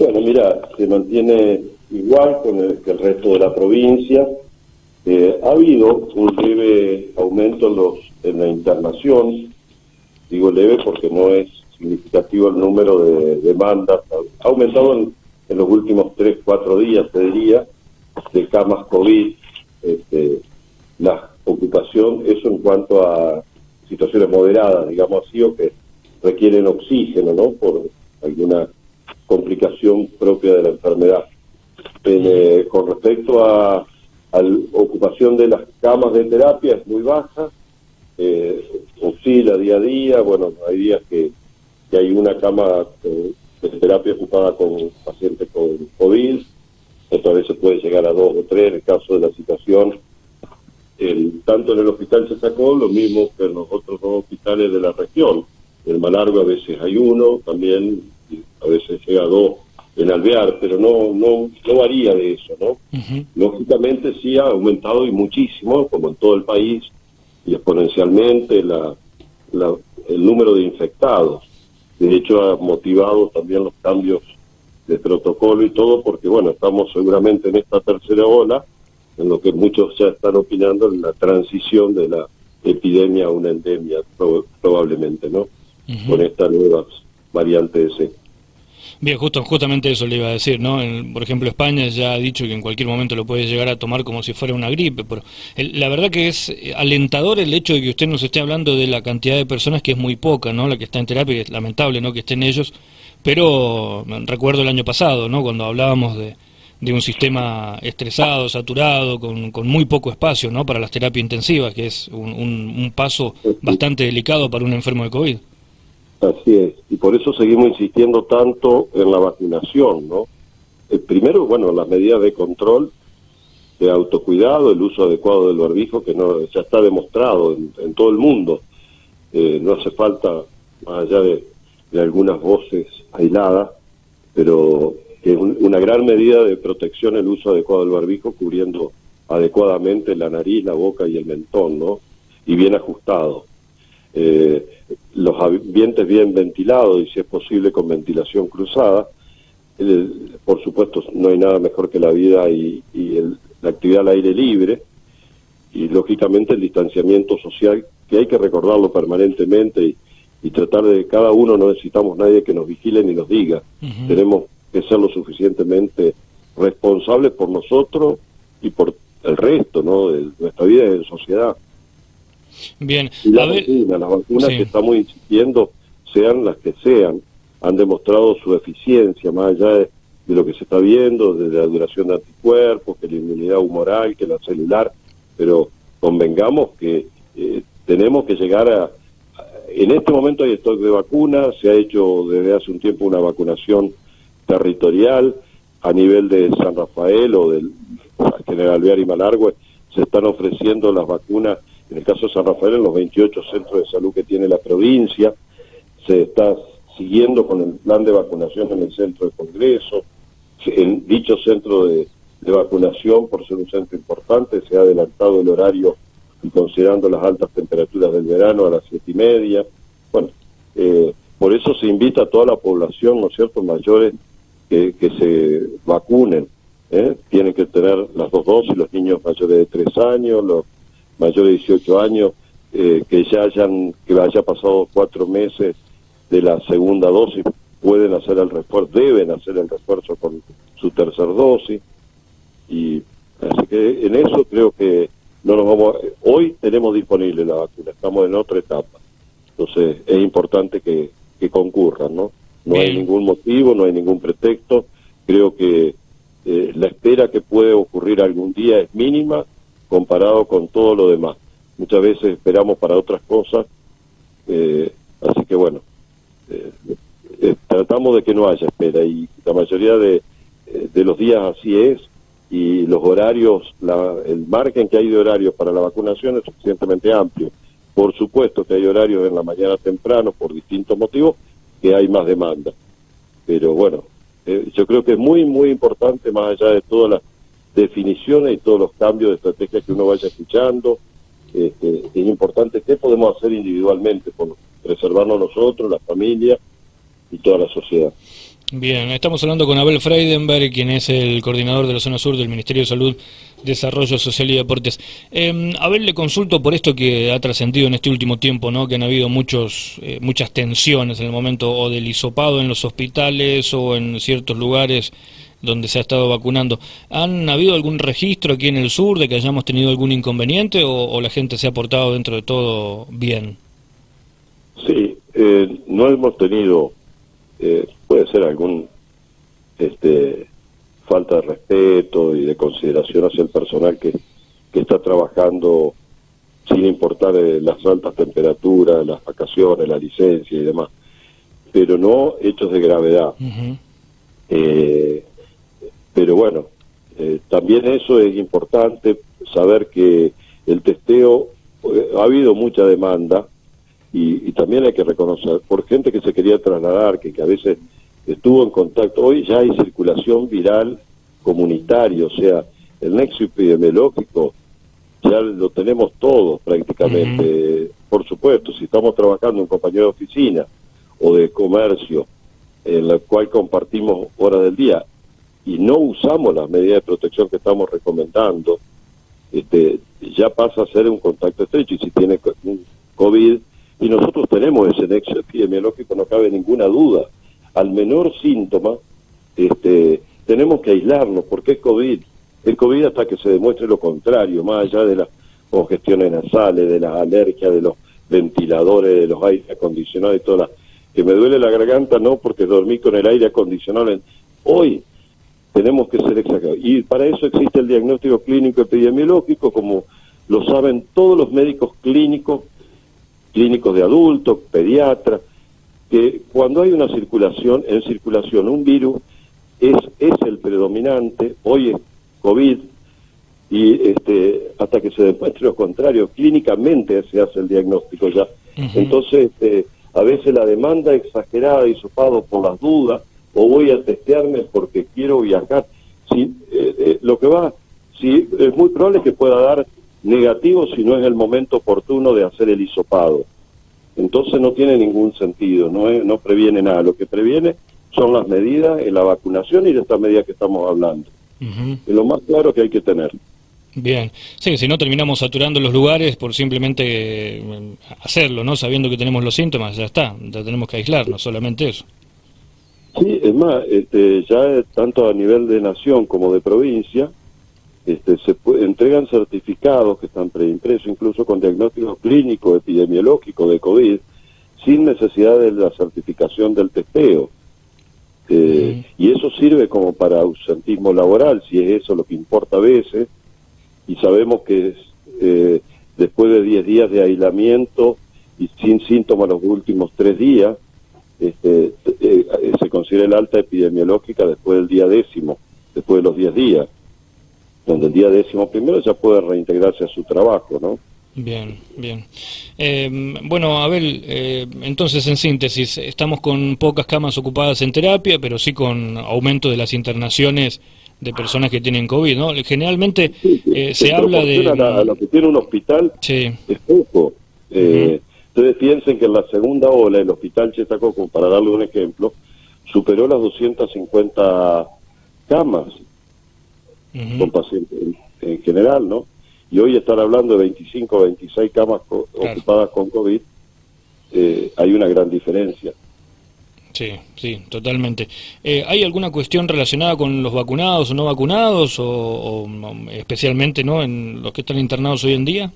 Bueno, mira, se mantiene igual con el, que el resto de la provincia. Eh, ha habido un leve aumento en, los, en la internación, digo leve porque no es significativo el número de demandas, ha aumentado en, los últimos tres, cuatro días, te diría, de camas COVID, este, la ocupación, eso en cuanto a situaciones moderadas, digamos así, o que requieren oxígeno, ¿no? Por alguna complicación propia de la enfermedad. Eh, con respecto a, la ocupación de las camas de terapia es muy baja, eh, oscila día a día, bueno, hay días que, hay una cama de, terapia ocupada con pacientes con COVID, otras veces puede llegar a dos o tres en el caso de la situación. El, tanto en el hospital se sacó, lo mismo que en los otros dos hospitales de la región. En Malargo a veces hay uno, también a veces llega a dos en Alvear, pero no, no, no varía de eso, ¿no? Lógicamente sí ha aumentado y muchísimo, como en todo el país, y exponencialmente la, el número de infectados. De hecho, ha motivado también los cambios de protocolo y todo, porque bueno, estamos seguramente en esta tercera ola, en lo que muchos ya están opinando en la transición de la epidemia a una endemia, probablemente, ¿no? Con esta nueva variante de. Bien, justo, justamente eso le iba a decir, ¿no? por ejemplo, España ya ha dicho que en cualquier momento lo puede llegar a tomar como si fuera una gripe, pero la verdad que es alentador el hecho de que usted nos esté hablando de la cantidad de personas que es muy poca, ¿no? La que está en terapia, que es lamentable, ¿no? Que estén ellos, pero recuerdo el año pasado, ¿no? Cuando hablábamos de, de un sistema estresado, saturado, con, con, muy poco espacio, ¿no? Para las terapias intensivas, que es un, un paso bastante delicado para un enfermo de COVID. Así es, y por eso seguimos insistiendo tanto en la vacunación, ¿no? Eh, primero, bueno, las medidas de control, de autocuidado, el uso adecuado del barbijo, que no ya está demostrado en, todo el mundo. Eh, no hace falta, más allá de, algunas voces aisladas, pero que es una gran medida de protección el uso adecuado del barbijo, cubriendo adecuadamente la nariz, la boca y el mentón, ¿no? Y bien ajustado. Eh, los ambientes bien ventilados y si es posible con ventilación cruzada. por supuesto, no hay nada mejor que la vida y, la actividad al aire libre y lógicamente el distanciamiento social que hay que recordarlo permanentemente y, tratar de cada uno no necesitamos nadie que nos vigile ni nos diga. Tenemos que ser lo suficientemente responsables por nosotros y por el resto, ¿no? De nuestra vida en sociedad. Bien, las vacunas que estamos insistiendo, sean las que sean, han demostrado su eficiencia, más allá de, lo que se está viendo, de la duración de anticuerpos, que la inmunidad humoral, que la celular, pero convengamos que eh, tenemos que llegar a, En este momento hay stock de vacunas, se ha hecho desde hace un tiempo una vacunación territorial a nivel de San Rafael o del General Alvear y Malargüe, se están ofreciendo las vacunas en el caso de San Rafael, en los 28 centros de salud que tiene la provincia, se está siguiendo con el plan de vacunación en el centro de Congreso. En dicho centro de, vacunación, por ser un centro importante, se ha adelantado el horario considerando las altas temperaturas del verano a las siete y media. Bueno, eh, por eso se invita a toda la población, ¿no es cierto?, mayores que, se vacunen. ¿eh? Tienen que tener las dos dosis, los niños mayores de tres años, los mayores de 18 años eh, que ya hayan que haya pasado cuatro meses de la segunda dosis pueden hacer el refuerzo deben hacer el refuerzo con su tercer dosis. Y así que en eso creo que no nos vamos hoy tenemos disponible la vacuna estamos en otra etapa. Entonces es importante que, que concurran no no hay ningún motivo no hay ningún pretexto. Creo que eh, la espera que puede ocurrir algún día es mínima comparado con todo lo demás. Muchas veces esperamos para otras cosas, eh, así que bueno, eh, eh, tratamos de que no haya espera y la mayoría de, los días así es y los horarios, la, el margen que hay de horarios para la vacunación es suficientemente amplio. Por supuesto que hay horarios en la mañana temprano por distintos motivos que hay más demanda. Pero bueno, yo creo que es muy, muy importante, más allá de todas las definiciones y todos los cambios de estrategia que uno vaya escuchando. Este, es importante qué podemos hacer individualmente por preservarnos nosotros, la familia y toda la sociedad. Bien, estamos hablando con Abel Freidenberg, quien es el coordinador de la zona sur del Ministerio de Salud, Desarrollo Social y Deportes. Eh, Abel, le consulto por esto que ha trascendido en este último tiempo, ¿no? que han habido muchos, eh, muchas tensiones en el momento o del hisopado en los hospitales o en ciertos lugares donde se ha estado vacunando. ¿Han habido algún registro aquí en el sur de que hayamos tenido algún inconveniente o, la gente se ha portado dentro de todo bien? Sí, eh, no hemos tenido eh, puede ser algún este, falta de respeto y de consideración hacia el personal que, que está trabajando sin importar eh, las altas temperaturas, las vacaciones, la licencia y demás, pero no hechos de gravedad. Eh, pero bueno, también eso es importante, saber que el testeo, ha habido mucha demanda, y, también hay que reconocer, por gente que se quería trasladar, que, que a veces estuvo en contacto, hoy ya hay circulación viral comunitaria, o sea, el nexo epidemiológico ya lo tenemos todos prácticamente. Por supuesto, si estamos trabajando en compañía de oficina o de comercio, en la cual compartimos horas del día y no usamos las medidas de protección que estamos recomendando, este, ya pasa a ser un contacto estrecho y si tiene COVID y nosotros tenemos ese nexo epidemiológico, no cabe ninguna duda. Al menor síntoma, este, tenemos que aislarnos, porque es COVID. El COVID hasta que se demuestre lo contrario, más allá de las congestiones nasales, de las alergias, de los ventiladores, de los aires acondicionados y todas las... Que me duele la garganta, no porque dormí con el aire acondicionado. Hoy tenemos que ser exactos. Y para eso existe el diagnóstico clínico epidemiológico, como lo saben todos los médicos clínicos clínicos de adultos, pediatras, que cuando hay una circulación, en circulación un virus es, es el predominante, hoy es COVID, y este, hasta que se demuestre lo contrario, clínicamente se hace el diagnóstico ya. Entonces, este, a veces la demanda exagerada y sopado por las dudas, o voy a testearme porque quiero viajar, si, eh, eh, lo que va, si, es muy probable que pueda dar negativo si no es el momento oportuno de hacer el hisopado. Entonces no tiene ningún sentido, no, no previene nada. Lo que previene son las medidas, la vacunación y de estas medidas que estamos hablando. Es lo más claro que hay que tener. Bien, sí, si no terminamos saturando los lugares por simplemente eh, hacerlo, ¿no? Sabiendo que tenemos los síntomas, ya está, ya tenemos que aislarnos, solamente eso. Sí, es más, este, ya tanto a nivel de nación como de provincia, este, se entregan certificados que están preimpresos, incluso con diagnóstico clínico, epidemiológico de COVID, sin necesidad de la certificación del testeo. Eh, y eso sirve como para ausentismo laboral, si es eso lo que importa a veces, y sabemos que eh, después de 10 días de aislamiento y sin síntomas los últimos 3 días, este, eh, se considera el alta epidemiológica después del día décimo, después de los 10 días donde el día décimo primero ya puede reintegrarse a su trabajo, ¿no? Bien, bien. Eh, bueno, Abel, eh, entonces en síntesis, estamos con pocas camas ocupadas en terapia, pero sí con aumento de las internaciones de personas que tienen COVID, ¿no? Generalmente eh, se habla de... A, lo que tiene un hospital es poco. Ustedes piensen que en la segunda ola el hospital Chetacoco, para darle un ejemplo, superó las 250 camas con pacientes en, general, ¿no? Y hoy están hablando de 25 o 26 camas ocupadas con COVID, eh, hay una gran diferencia. Sí, sí, totalmente. Eh, ¿Hay alguna cuestión relacionada con los vacunados o no vacunados, o, especialmente no en los que están internados hoy en día?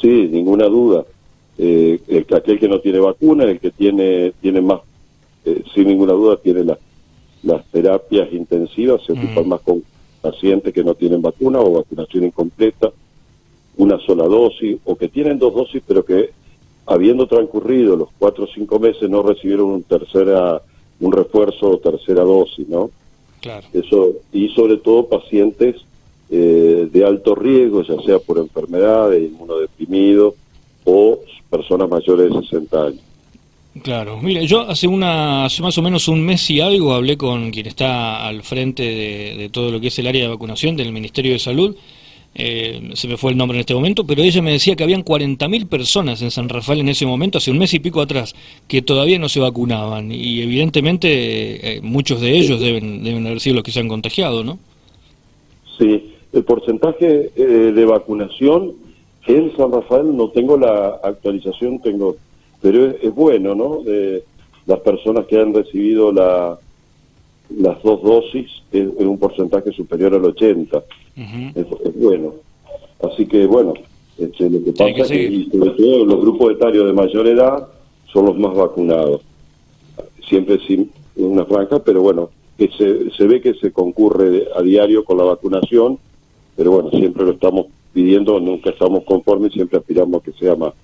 Sí, ninguna duda. Eh, el, aquel que no tiene vacuna, el que tiene tiene más, sin ninguna duda, tiene las terapias intensivas, se ocupan más con pacientes que no tienen vacuna o vacunación incompleta, una sola dosis, o que tienen dos dosis, pero que habiendo transcurrido los cuatro o cinco meses no recibieron un tercera un refuerzo o tercera dosis, ¿no? Claro. Eso, y sobre todo pacientes eh, de alto riesgo, ya sea por enfermedades, inmunodeprimidos o personas mayores de 60 años. Claro, mire, yo hace una, hace más o menos un mes y algo hablé con quien está al frente de, todo lo que es el área de vacunación del Ministerio de Salud. Eh, se me fue el nombre en este momento, pero ella me decía que habían 40.000 personas en San Rafael en ese momento, hace un mes y pico atrás, que todavía no se vacunaban. Y evidentemente eh, muchos de ellos deben, deben haber sido los que se han contagiado, ¿no? Sí, el porcentaje eh, de vacunación en San Rafael no tengo la actualización, tengo, pero es, bueno, ¿no? De las personas que han recibido la, las dos dosis en, un porcentaje superior al 80 es, bueno. Así que bueno, este, lo que pasa es que sobre todo los grupos etarios de mayor edad son los más vacunados. Siempre sin una franja, pero bueno, que se, se ve que se concurre a diario con la vacunación, pero bueno, siempre lo estamos pidiendo, nunca estamos conformes, siempre aspiramos a que sea más.